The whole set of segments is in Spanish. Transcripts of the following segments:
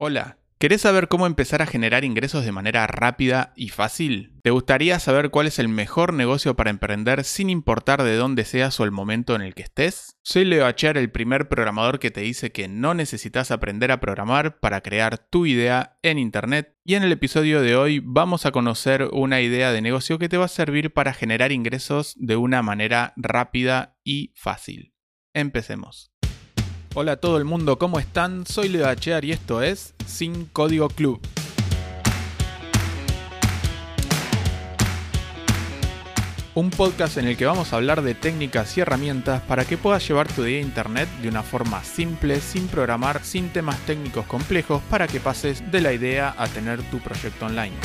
Hola, ¿querés saber cómo empezar a generar ingresos de manera rápida y fácil? ¿Te gustaría saber cuál es el mejor negocio para emprender sin importar de dónde seas o el momento en el que estés? Soy Leo Acher, el primer programador que te dice que no necesitas aprender a programar para crear tu idea en Internet. Y en el episodio de hoy vamos a conocer una idea de negocio que te va a servir para generar ingresos de una manera rápida y fácil. Empecemos. Hola a todo el mundo, ¿cómo están? Soy Leo Achear y esto es Sin Código Club. Un podcast en el que vamos a hablar de técnicas y herramientas para que puedas llevar tu idea a internet de una forma simple, sin programar, sin temas técnicos complejos, para que pases de la idea a tener tu proyecto online.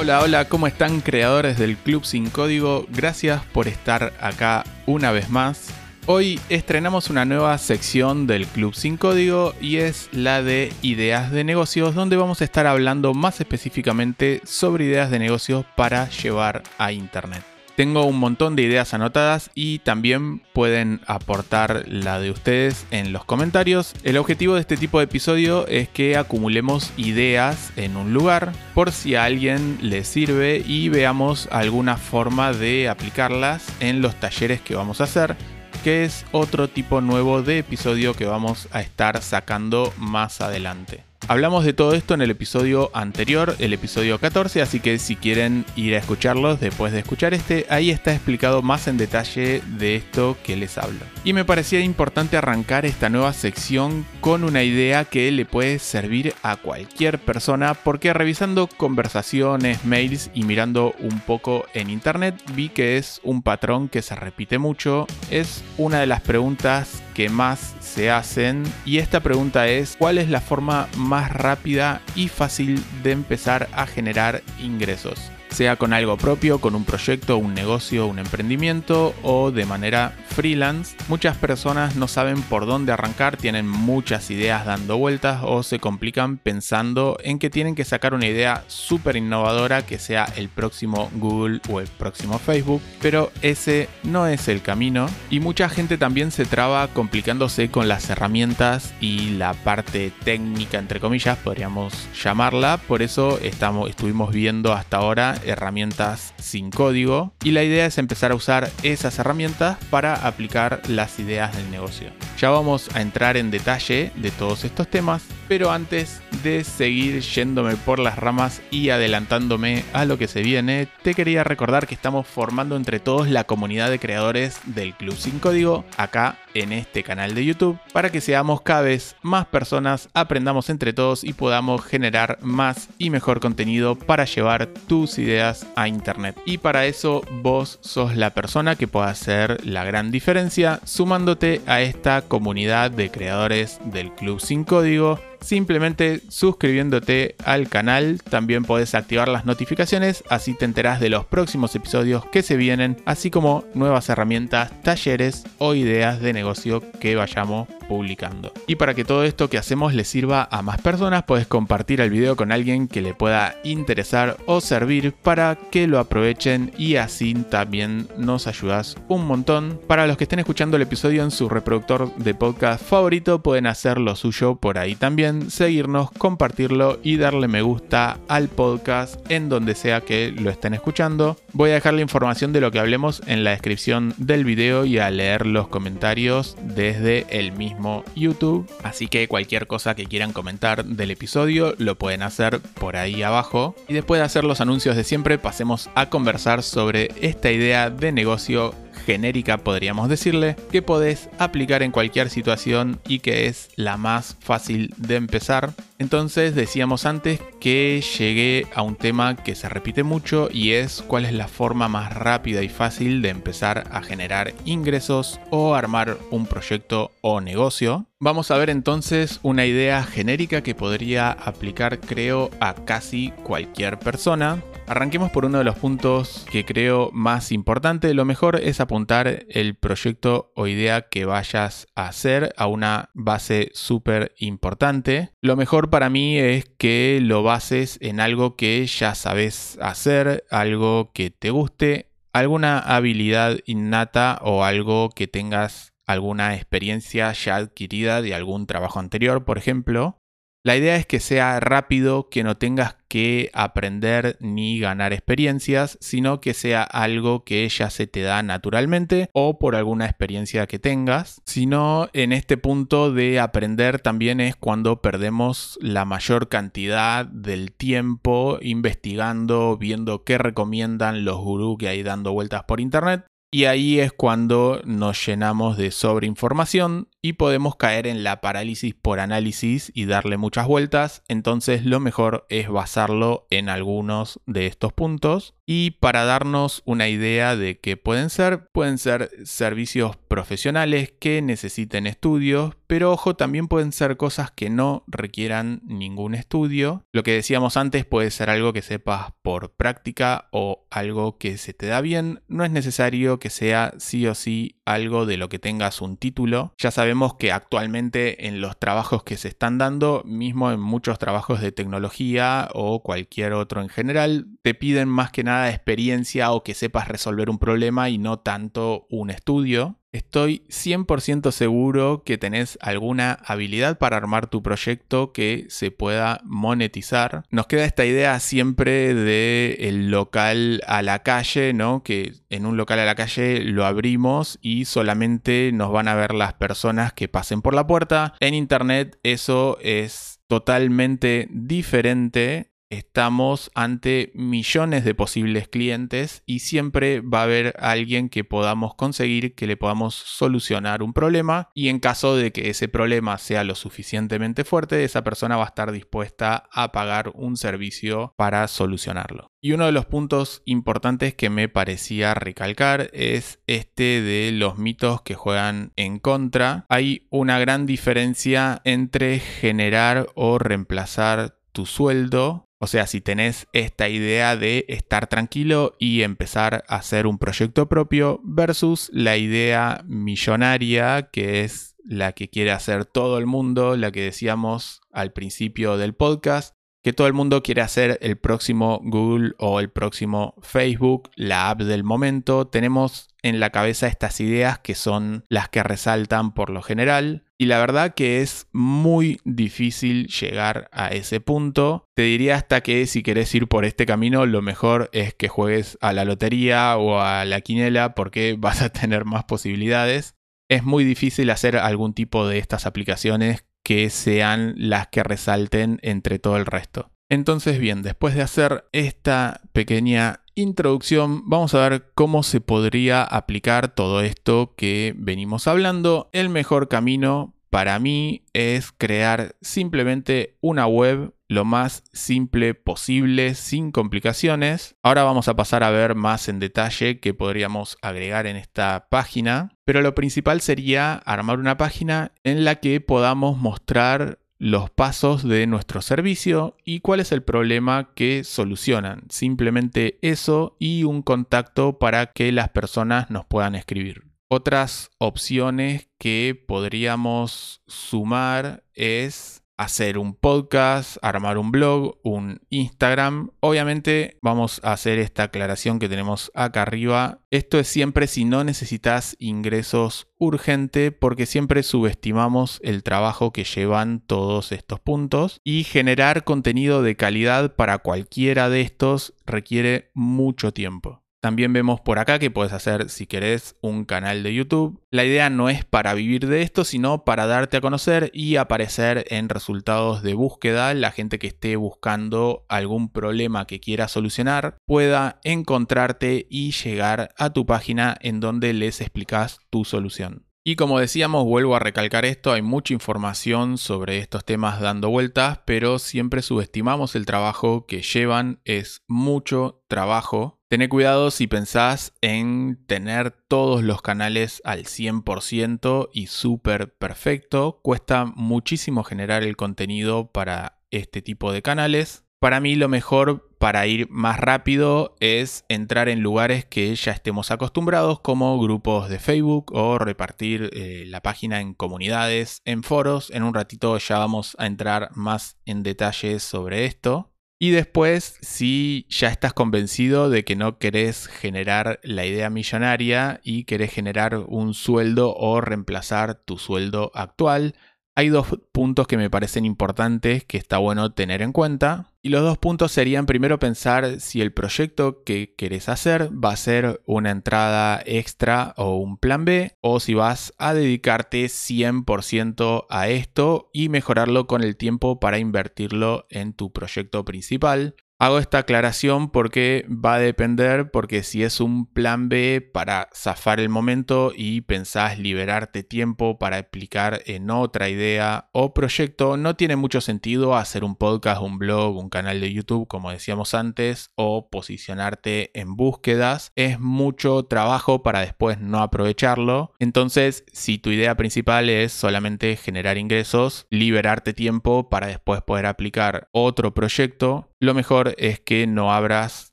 Hola, hola, ¿cómo están creadores del Club Sin Código? Gracias por estar acá una vez más. Hoy estrenamos una nueva sección del Club Sin Código y es la de ideas de negocios, donde vamos a estar hablando más específicamente sobre ideas de negocios para llevar a Internet. Tengo un montón de ideas anotadas y también pueden aportar la de ustedes en los comentarios. El objetivo de este tipo de episodio es que acumulemos ideas en un lugar por si a alguien le sirve y veamos alguna forma de aplicarlas en los talleres que vamos a hacer que es otro tipo nuevo de episodio que vamos a estar sacando más adelante. Hablamos de todo esto en el episodio anterior, el episodio 14, así que si quieren ir a escucharlos después de escuchar este, ahí está explicado más en detalle de esto que les hablo. Y me parecía importante arrancar esta nueva sección con una idea que le puede servir a cualquier persona, porque revisando conversaciones, mails y mirando un poco en internet vi que es un patrón que se repite mucho, es una de las preguntas que más se hacen y esta pregunta es ¿cuál es la forma más rápida y fácil de empezar a generar ingresos? sea con algo propio, con un proyecto, un negocio, un emprendimiento o de manera freelance. Muchas personas no saben por dónde arrancar, tienen muchas ideas dando vueltas o se complican pensando en que tienen que sacar una idea súper innovadora que sea el próximo Google o el próximo Facebook, pero ese no es el camino y mucha gente también se traba complicándose con las herramientas y la parte técnica entre comillas podríamos llamarla, por eso estamos estuvimos viendo hasta ahora herramientas sin código y la idea es empezar a usar esas herramientas para aplicar las ideas del negocio. Ya vamos a entrar en detalle de todos estos temas, pero antes de seguir yéndome por las ramas y adelantándome a lo que se viene, te quería recordar que estamos formando entre todos la comunidad de creadores del Club Sin Código acá en este canal de YouTube para que seamos cada vez más personas, aprendamos entre todos y podamos generar más y mejor contenido para llevar tus ideas a internet. Y para eso vos sos la persona que puede hacer la gran diferencia sumándote a esta comunidad de creadores del Club Sin Código simplemente suscribiéndote al canal. También podés activar las notificaciones, así te enterás de los próximos episodios que se vienen, así como nuevas herramientas, talleres o ideas de negocio que vayamos publicando. Y para que todo esto que hacemos le sirva a más personas, puedes compartir el video con alguien que le pueda interesar o servir para que lo aprovechen y así también nos ayudas un montón. Para los que estén escuchando el episodio en su reproductor de podcast favorito, pueden hacer lo suyo por ahí también, seguirnos, compartirlo y darle me gusta al podcast en donde sea que lo estén escuchando. Voy a dejar la información de lo que hablemos en la descripción del video y a leer los comentarios desde el mismo YouTube. Así que cualquier cosa que quieran comentar del episodio lo pueden hacer por ahí abajo. Y después de hacer los anuncios de siempre, pasemos a conversar sobre esta idea de negocio genérica, podríamos decirle, que podés aplicar en cualquier situación y que es la más fácil de empezar. Entonces decíamos antes que llegué a un tema que se repite mucho y es cuál es la forma más rápida y fácil de empezar a generar ingresos o armar un proyecto o negocio. Vamos a ver entonces una idea genérica que podría aplicar creo a casi cualquier persona. Arranquemos por uno de los puntos que creo más importante. Lo mejor es apuntar el proyecto o idea que vayas a hacer a una base súper importante. Lo mejor para mí es que lo bases en algo que ya sabes hacer, algo que te guste, alguna habilidad innata o algo que tengas alguna experiencia ya adquirida de algún trabajo anterior, por ejemplo, la idea es que sea rápido, que no tengas que aprender ni ganar experiencias, sino que sea algo que ya se te da naturalmente o por alguna experiencia que tengas. Sino en este punto de aprender también es cuando perdemos la mayor cantidad del tiempo investigando, viendo qué recomiendan los gurús que hay dando vueltas por internet y ahí es cuando nos llenamos de sobreinformación y podemos caer en la parálisis por análisis y darle muchas vueltas. Entonces lo mejor es basarlo en algunos de estos puntos. Y para darnos una idea de qué pueden ser, pueden ser servicios profesionales que necesiten estudios, pero ojo, también pueden ser cosas que no requieran ningún estudio. Lo que decíamos antes puede ser algo que sepas por práctica o algo que se te da bien. No es necesario que sea sí o sí algo de lo que tengas un título. Ya sabemos que actualmente en los trabajos que se están dando, mismo en muchos trabajos de tecnología o cualquier otro en general, te piden más que nada experiencia o que sepas resolver un problema y no tanto un estudio. Estoy 100% seguro que tenés alguna habilidad para armar tu proyecto que se pueda monetizar. Nos queda esta idea siempre de el local a la calle, ¿no? Que en un local a la calle lo abrimos y solamente nos van a ver las personas que pasen por la puerta. En internet eso es totalmente diferente estamos ante millones de posibles clientes y siempre va a haber alguien que podamos conseguir que le podamos solucionar un problema y en caso de que ese problema sea lo suficientemente fuerte, esa persona va a estar dispuesta a pagar un servicio para solucionarlo. Y uno de los puntos importantes que me parecía recalcar es este de los mitos que juegan en contra. Hay una gran diferencia entre generar o reemplazar tu sueldo o sea, si tenés esta idea de estar tranquilo y empezar a hacer un proyecto propio versus la idea millonaria que es la que quiere hacer todo el mundo, la que decíamos al principio del podcast, que todo el mundo quiere hacer el próximo Google o el próximo Facebook, la app del momento. Tenemos en la cabeza estas ideas que son las que resaltan por lo general. Y la verdad que es muy difícil llegar a ese punto. Te diría hasta que si querés ir por este camino, lo mejor es que juegues a la lotería o a la quinela porque vas a tener más posibilidades. Es muy difícil hacer algún tipo de estas aplicaciones que sean las que resalten entre todo el resto. Entonces bien, después de hacer esta pequeña introducción, vamos a ver cómo se podría aplicar todo esto que venimos hablando. El mejor camino para mí es crear simplemente una web lo más simple posible, sin complicaciones. Ahora vamos a pasar a ver más en detalle qué podríamos agregar en esta página, pero lo principal sería armar una página en la que podamos mostrar los pasos de nuestro servicio y cuál es el problema que solucionan. Simplemente eso y un contacto para que las personas nos puedan escribir. Otras opciones que podríamos sumar es hacer un podcast, armar un blog, un Instagram. Obviamente vamos a hacer esta aclaración que tenemos acá arriba. Esto es siempre si no necesitas ingresos urgente porque siempre subestimamos el trabajo que llevan todos estos puntos y generar contenido de calidad para cualquiera de estos requiere mucho tiempo. También vemos por acá que puedes hacer, si querés, un canal de YouTube. La idea no es para vivir de esto, sino para darte a conocer y aparecer en resultados de búsqueda. La gente que esté buscando algún problema que quiera solucionar pueda encontrarte y llegar a tu página en donde les explicas tu solución. Y como decíamos, vuelvo a recalcar esto, hay mucha información sobre estos temas dando vueltas, pero siempre subestimamos el trabajo que llevan, es mucho trabajo. Tené cuidado si pensás en tener todos los canales al 100% y súper perfecto, cuesta muchísimo generar el contenido para este tipo de canales. Para mí lo mejor para ir más rápido es entrar en lugares que ya estemos acostumbrados como grupos de Facebook o repartir eh, la página en comunidades, en foros. En un ratito ya vamos a entrar más en detalles sobre esto. Y después, si ya estás convencido de que no querés generar la idea millonaria y querés generar un sueldo o reemplazar tu sueldo actual, hay dos puntos que me parecen importantes que está bueno tener en cuenta. Y los dos puntos serían primero pensar si el proyecto que querés hacer va a ser una entrada extra o un plan B o si vas a dedicarte 100% a esto y mejorarlo con el tiempo para invertirlo en tu proyecto principal. Hago esta aclaración porque va a depender, porque si es un plan B para zafar el momento y pensás liberarte tiempo para aplicar en otra idea o proyecto, no tiene mucho sentido hacer un podcast, un blog, un canal de YouTube, como decíamos antes, o posicionarte en búsquedas. Es mucho trabajo para después no aprovecharlo. Entonces, si tu idea principal es solamente generar ingresos, liberarte tiempo para después poder aplicar otro proyecto, lo mejor es que no abras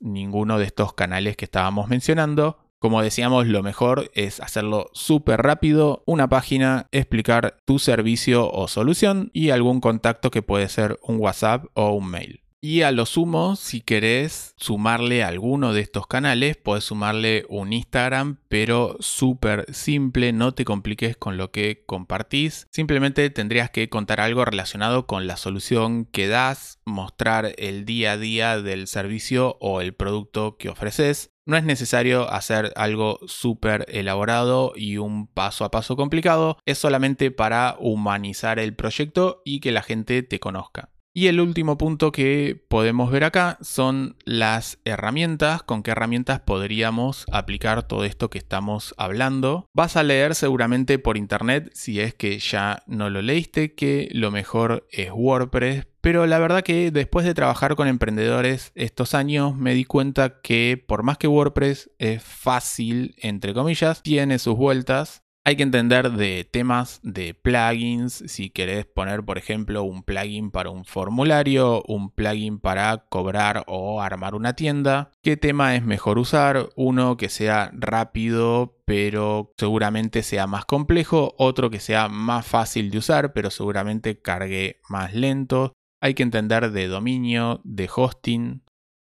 ninguno de estos canales que estábamos mencionando. Como decíamos, lo mejor es hacerlo súper rápido, una página, explicar tu servicio o solución y algún contacto que puede ser un WhatsApp o un mail. Y a lo sumo, si querés sumarle alguno de estos canales, puedes sumarle un Instagram, pero súper simple, no te compliques con lo que compartís. Simplemente tendrías que contar algo relacionado con la solución que das, mostrar el día a día del servicio o el producto que ofreces. No es necesario hacer algo súper elaborado y un paso a paso complicado, es solamente para humanizar el proyecto y que la gente te conozca. Y el último punto que podemos ver acá son las herramientas, con qué herramientas podríamos aplicar todo esto que estamos hablando. Vas a leer seguramente por internet, si es que ya no lo leíste, que lo mejor es WordPress, pero la verdad que después de trabajar con emprendedores estos años me di cuenta que por más que WordPress es fácil, entre comillas, tiene sus vueltas, hay que entender de temas de plugins, si querés poner por ejemplo un plugin para un formulario, un plugin para cobrar o armar una tienda, qué tema es mejor usar, uno que sea rápido pero seguramente sea más complejo, otro que sea más fácil de usar pero seguramente cargue más lento. Hay que entender de dominio, de hosting.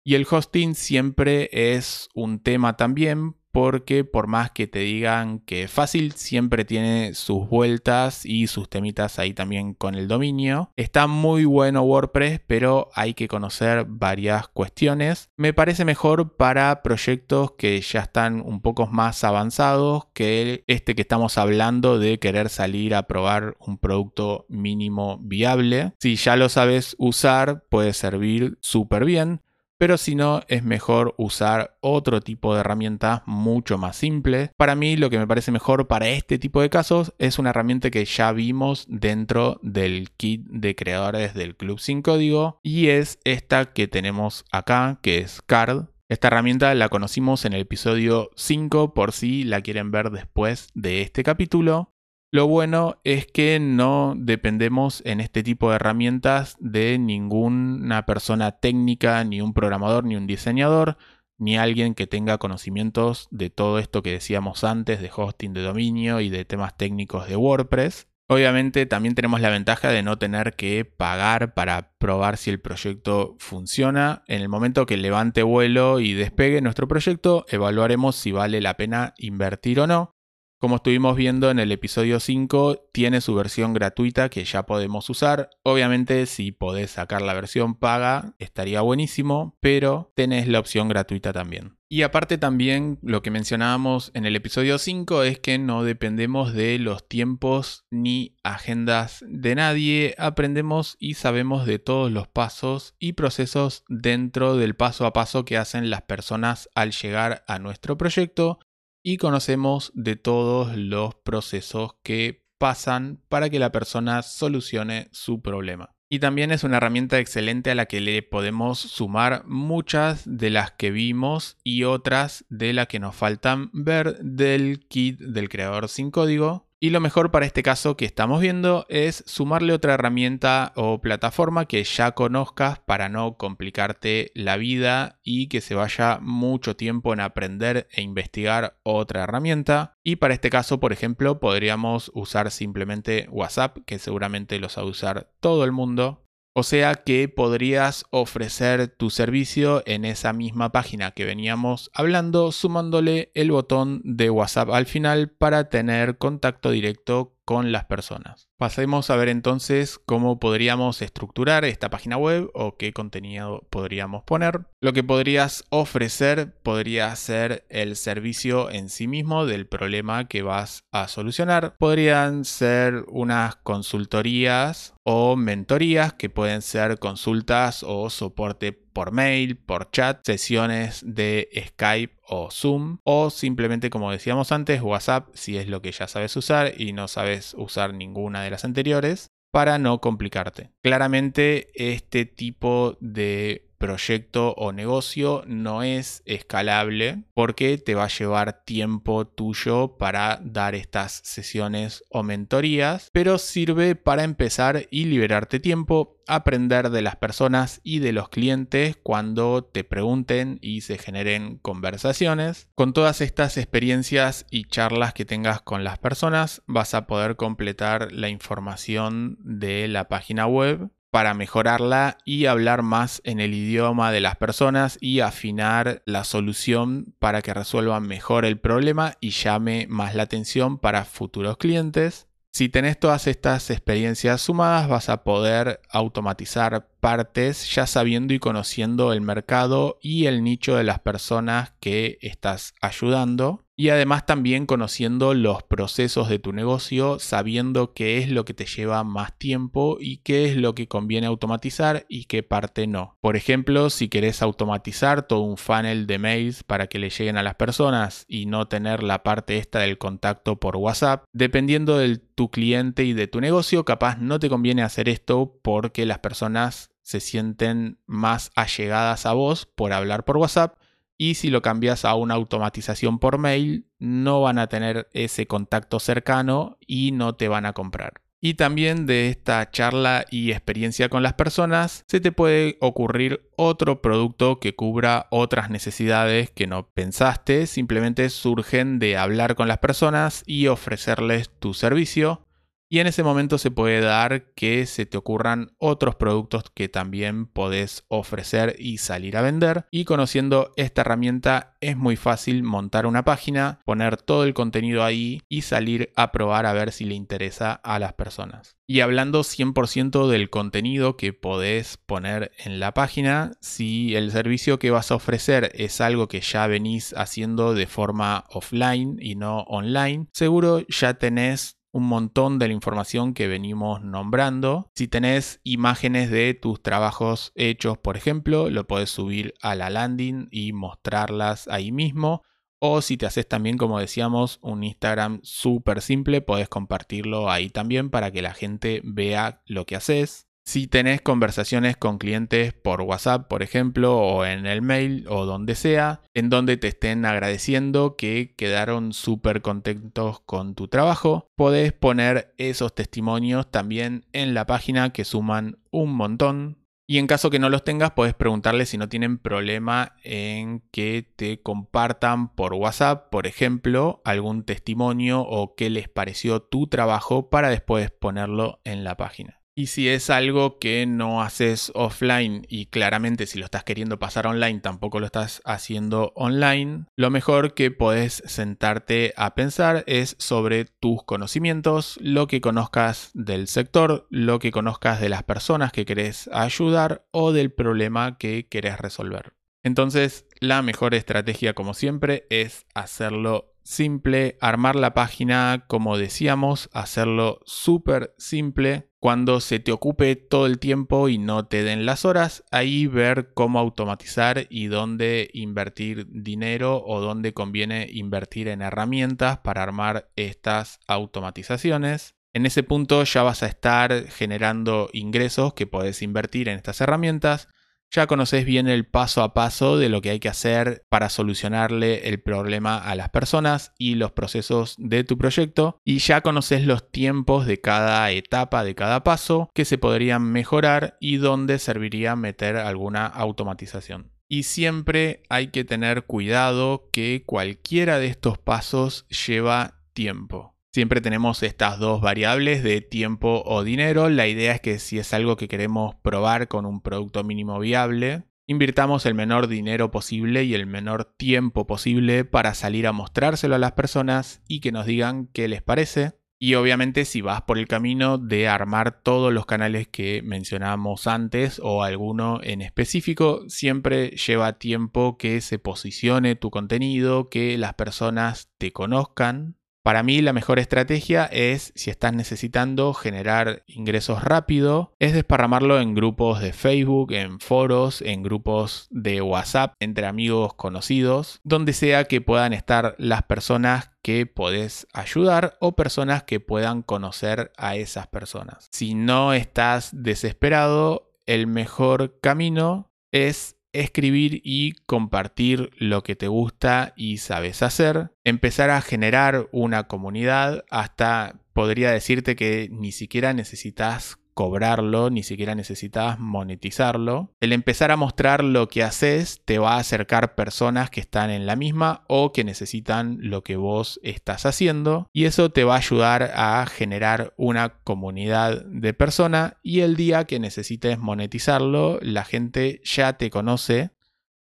Y el hosting siempre es un tema también porque por más que te digan que es fácil, siempre tiene sus vueltas y sus temitas ahí también con el dominio. Está muy bueno WordPress, pero hay que conocer varias cuestiones. Me parece mejor para proyectos que ya están un poco más avanzados que este que estamos hablando de querer salir a probar un producto mínimo viable. Si ya lo sabes usar, puede servir súper bien pero si no es mejor usar otro tipo de herramienta mucho más simple. Para mí lo que me parece mejor para este tipo de casos es una herramienta que ya vimos dentro del kit de creadores del Club sin código y es esta que tenemos acá que es Card. Esta herramienta la conocimos en el episodio 5 por si la quieren ver después de este capítulo. Lo bueno es que no dependemos en este tipo de herramientas de ninguna persona técnica, ni un programador, ni un diseñador, ni alguien que tenga conocimientos de todo esto que decíamos antes de hosting de dominio y de temas técnicos de WordPress. Obviamente también tenemos la ventaja de no tener que pagar para probar si el proyecto funciona. En el momento que levante vuelo y despegue nuestro proyecto, evaluaremos si vale la pena invertir o no. Como estuvimos viendo en el episodio 5, tiene su versión gratuita que ya podemos usar. Obviamente si podés sacar la versión paga estaría buenísimo, pero tenés la opción gratuita también. Y aparte también lo que mencionábamos en el episodio 5 es que no dependemos de los tiempos ni agendas de nadie, aprendemos y sabemos de todos los pasos y procesos dentro del paso a paso que hacen las personas al llegar a nuestro proyecto y conocemos de todos los procesos que pasan para que la persona solucione su problema. Y también es una herramienta excelente a la que le podemos sumar muchas de las que vimos y otras de las que nos faltan ver del kit del creador sin código y lo mejor para este caso que estamos viendo es sumarle otra herramienta o plataforma que ya conozcas para no complicarte la vida y que se vaya mucho tiempo en aprender e investigar otra herramienta. Y para este caso, por ejemplo, podríamos usar simplemente WhatsApp, que seguramente lo sabe usar todo el mundo. O sea que podrías ofrecer tu servicio en esa misma página que veníamos hablando, sumándole el botón de WhatsApp al final para tener contacto directo con las personas. Pasemos a ver entonces cómo podríamos estructurar esta página web o qué contenido podríamos poner. Lo que podrías ofrecer podría ser el servicio en sí mismo del problema que vas a solucionar. Podrían ser unas consultorías o mentorías que pueden ser consultas o soporte por mail, por chat, sesiones de Skype o Zoom o simplemente como decíamos antes WhatsApp si es lo que ya sabes usar y no sabes usar ninguna de las anteriores para no complicarte. Claramente este tipo de proyecto o negocio no es escalable porque te va a llevar tiempo tuyo para dar estas sesiones o mentorías, pero sirve para empezar y liberarte tiempo, aprender de las personas y de los clientes cuando te pregunten y se generen conversaciones. Con todas estas experiencias y charlas que tengas con las personas vas a poder completar la información de la página web para mejorarla y hablar más en el idioma de las personas y afinar la solución para que resuelvan mejor el problema y llame más la atención para futuros clientes. Si tenés todas estas experiencias sumadas vas a poder automatizar partes ya sabiendo y conociendo el mercado y el nicho de las personas que estás ayudando y además también conociendo los procesos de tu negocio, sabiendo qué es lo que te lleva más tiempo y qué es lo que conviene automatizar y qué parte no. Por ejemplo, si querés automatizar todo un funnel de mails para que le lleguen a las personas y no tener la parte esta del contacto por WhatsApp, dependiendo de tu cliente y de tu negocio, capaz no te conviene hacer esto porque las personas se sienten más allegadas a vos por hablar por WhatsApp y si lo cambias a una automatización por mail, no van a tener ese contacto cercano y no te van a comprar. Y también de esta charla y experiencia con las personas, se te puede ocurrir otro producto que cubra otras necesidades que no pensaste, simplemente surgen de hablar con las personas y ofrecerles tu servicio y en ese momento se puede dar que se te ocurran otros productos que también podés ofrecer y salir a vender. Y conociendo esta herramienta es muy fácil montar una página, poner todo el contenido ahí y salir a probar a ver si le interesa a las personas. Y hablando 100% del contenido que podés poner en la página, si el servicio que vas a ofrecer es algo que ya venís haciendo de forma offline y no online, seguro ya tenés un montón de la información que venimos nombrando. Si tenés imágenes de tus trabajos hechos, por ejemplo, lo puedes subir a la landing y mostrarlas ahí mismo. O si te haces también, como decíamos, un Instagram súper simple, puedes compartirlo ahí también para que la gente vea lo que haces. Si tenés conversaciones con clientes por WhatsApp, por ejemplo, o en el mail o donde sea, en donde te estén agradeciendo que quedaron súper contentos con tu trabajo, podés poner esos testimonios también en la página que suman un montón. Y en caso que no los tengas, puedes preguntarles si no tienen problema en que te compartan por WhatsApp, por ejemplo, algún testimonio o qué les pareció tu trabajo para después ponerlo en la página. Y si es algo que no haces offline y claramente si lo estás queriendo pasar online tampoco lo estás haciendo online, lo mejor que podés sentarte a pensar es sobre tus conocimientos, lo que conozcas del sector, lo que conozcas de las personas que querés ayudar o del problema que querés resolver. Entonces, la mejor estrategia como siempre es hacerlo simple, armar la página como decíamos, hacerlo súper simple. Cuando se te ocupe todo el tiempo y no te den las horas, ahí ver cómo automatizar y dónde invertir dinero o dónde conviene invertir en herramientas para armar estas automatizaciones. En ese punto ya vas a estar generando ingresos que puedes invertir en estas herramientas ya conoces bien el paso a paso de lo que hay que hacer para solucionarle el problema a las personas y los procesos de tu proyecto y ya conoces los tiempos de cada etapa, de cada paso que se podrían mejorar y dónde serviría meter alguna automatización. Y siempre hay que tener cuidado que cualquiera de estos pasos lleva tiempo. Siempre tenemos estas dos variables de tiempo o dinero. La idea es que si es algo que queremos probar con un producto mínimo viable, invirtamos el menor dinero posible y el menor tiempo posible para salir a mostrárselo a las personas y que nos digan qué les parece. Y obviamente si vas por el camino de armar todos los canales que mencionamos antes o alguno en específico, siempre lleva tiempo que se posicione tu contenido, que las personas te conozcan para mí la mejor estrategia es, si estás necesitando generar ingresos rápido, es desparramarlo en grupos de Facebook, en foros, en grupos de WhatsApp, entre amigos conocidos, donde sea que puedan estar las personas que podés ayudar o personas que puedan conocer a esas personas. Si no estás desesperado, el mejor camino es escribir y compartir lo que te gusta y sabes hacer, empezar a generar una comunidad hasta podría decirte que ni siquiera necesitas cobrarlo, ni siquiera necesitas monetizarlo. El empezar a mostrar lo que haces te va a acercar personas que están en la misma o que necesitan lo que vos estás haciendo y eso te va a ayudar a generar una comunidad de personas y el día que necesites monetizarlo, la gente ya te conoce.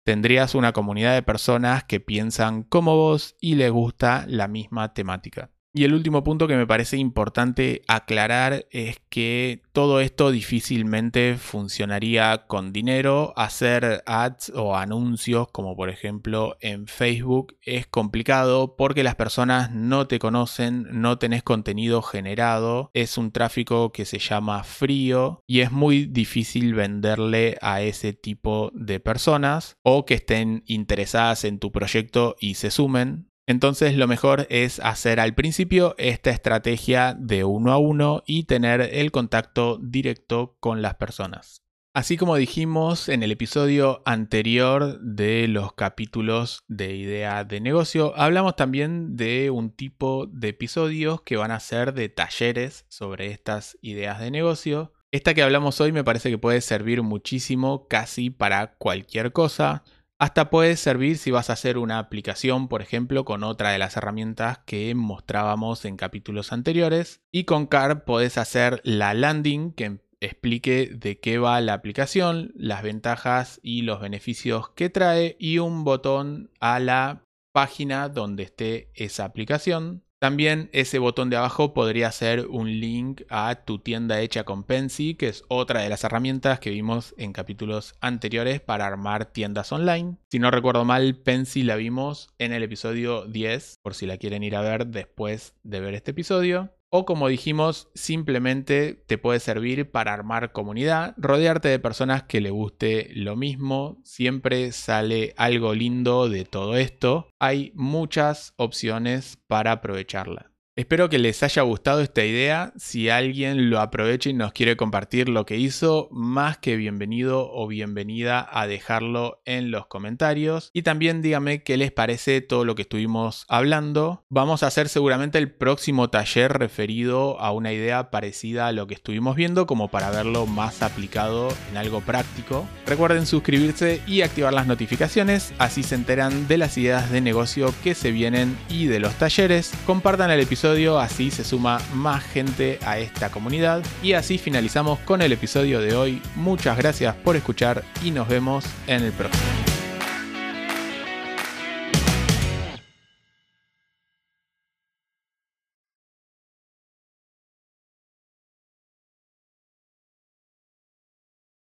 Tendrías una comunidad de personas que piensan como vos y les gusta la misma temática. Y el último punto que me parece importante aclarar es que todo esto difícilmente funcionaría con dinero. Hacer ads o anuncios, como por ejemplo en Facebook, es complicado porque las personas no te conocen, no tenés contenido generado, es un tráfico que se llama frío y es muy difícil venderle a ese tipo de personas o que estén interesadas en tu proyecto y se sumen. Entonces lo mejor es hacer al principio esta estrategia de uno a uno y tener el contacto directo con las personas. Así como dijimos en el episodio anterior de los capítulos de idea de negocio, hablamos también de un tipo de episodios que van a ser de talleres sobre estas ideas de negocio. Esta que hablamos hoy me parece que puede servir muchísimo casi para cualquier cosa. Hasta puede servir si vas a hacer una aplicación, por ejemplo, con otra de las herramientas que mostrábamos en capítulos anteriores. Y con CAR podés hacer la landing que explique de qué va la aplicación, las ventajas y los beneficios que trae y un botón a la página donde esté esa aplicación. También ese botón de abajo podría ser un link a tu tienda hecha con Pensy, que es otra de las herramientas que vimos en capítulos anteriores para armar tiendas online. Si no recuerdo mal, Pensy la vimos en el episodio 10, por si la quieren ir a ver después de ver este episodio. O como dijimos, simplemente te puede servir para armar comunidad, rodearte de personas que le guste lo mismo, siempre sale algo lindo de todo esto. Hay muchas opciones para aprovecharla. Espero que les haya gustado esta idea. Si alguien lo aprovecha y nos quiere compartir lo que hizo, más que bienvenido o bienvenida a dejarlo en los comentarios. Y también díganme qué les parece todo lo que estuvimos hablando. Vamos a hacer seguramente el próximo taller referido a una idea parecida a lo que estuvimos viendo, como para verlo más aplicado en algo práctico. Recuerden suscribirse y activar las notificaciones, así se enteran de las ideas de negocio que se vienen y de los talleres. Compartan el así se suma más gente a esta comunidad. Y así finalizamos con el episodio de hoy. Muchas gracias por escuchar y nos vemos en el próximo.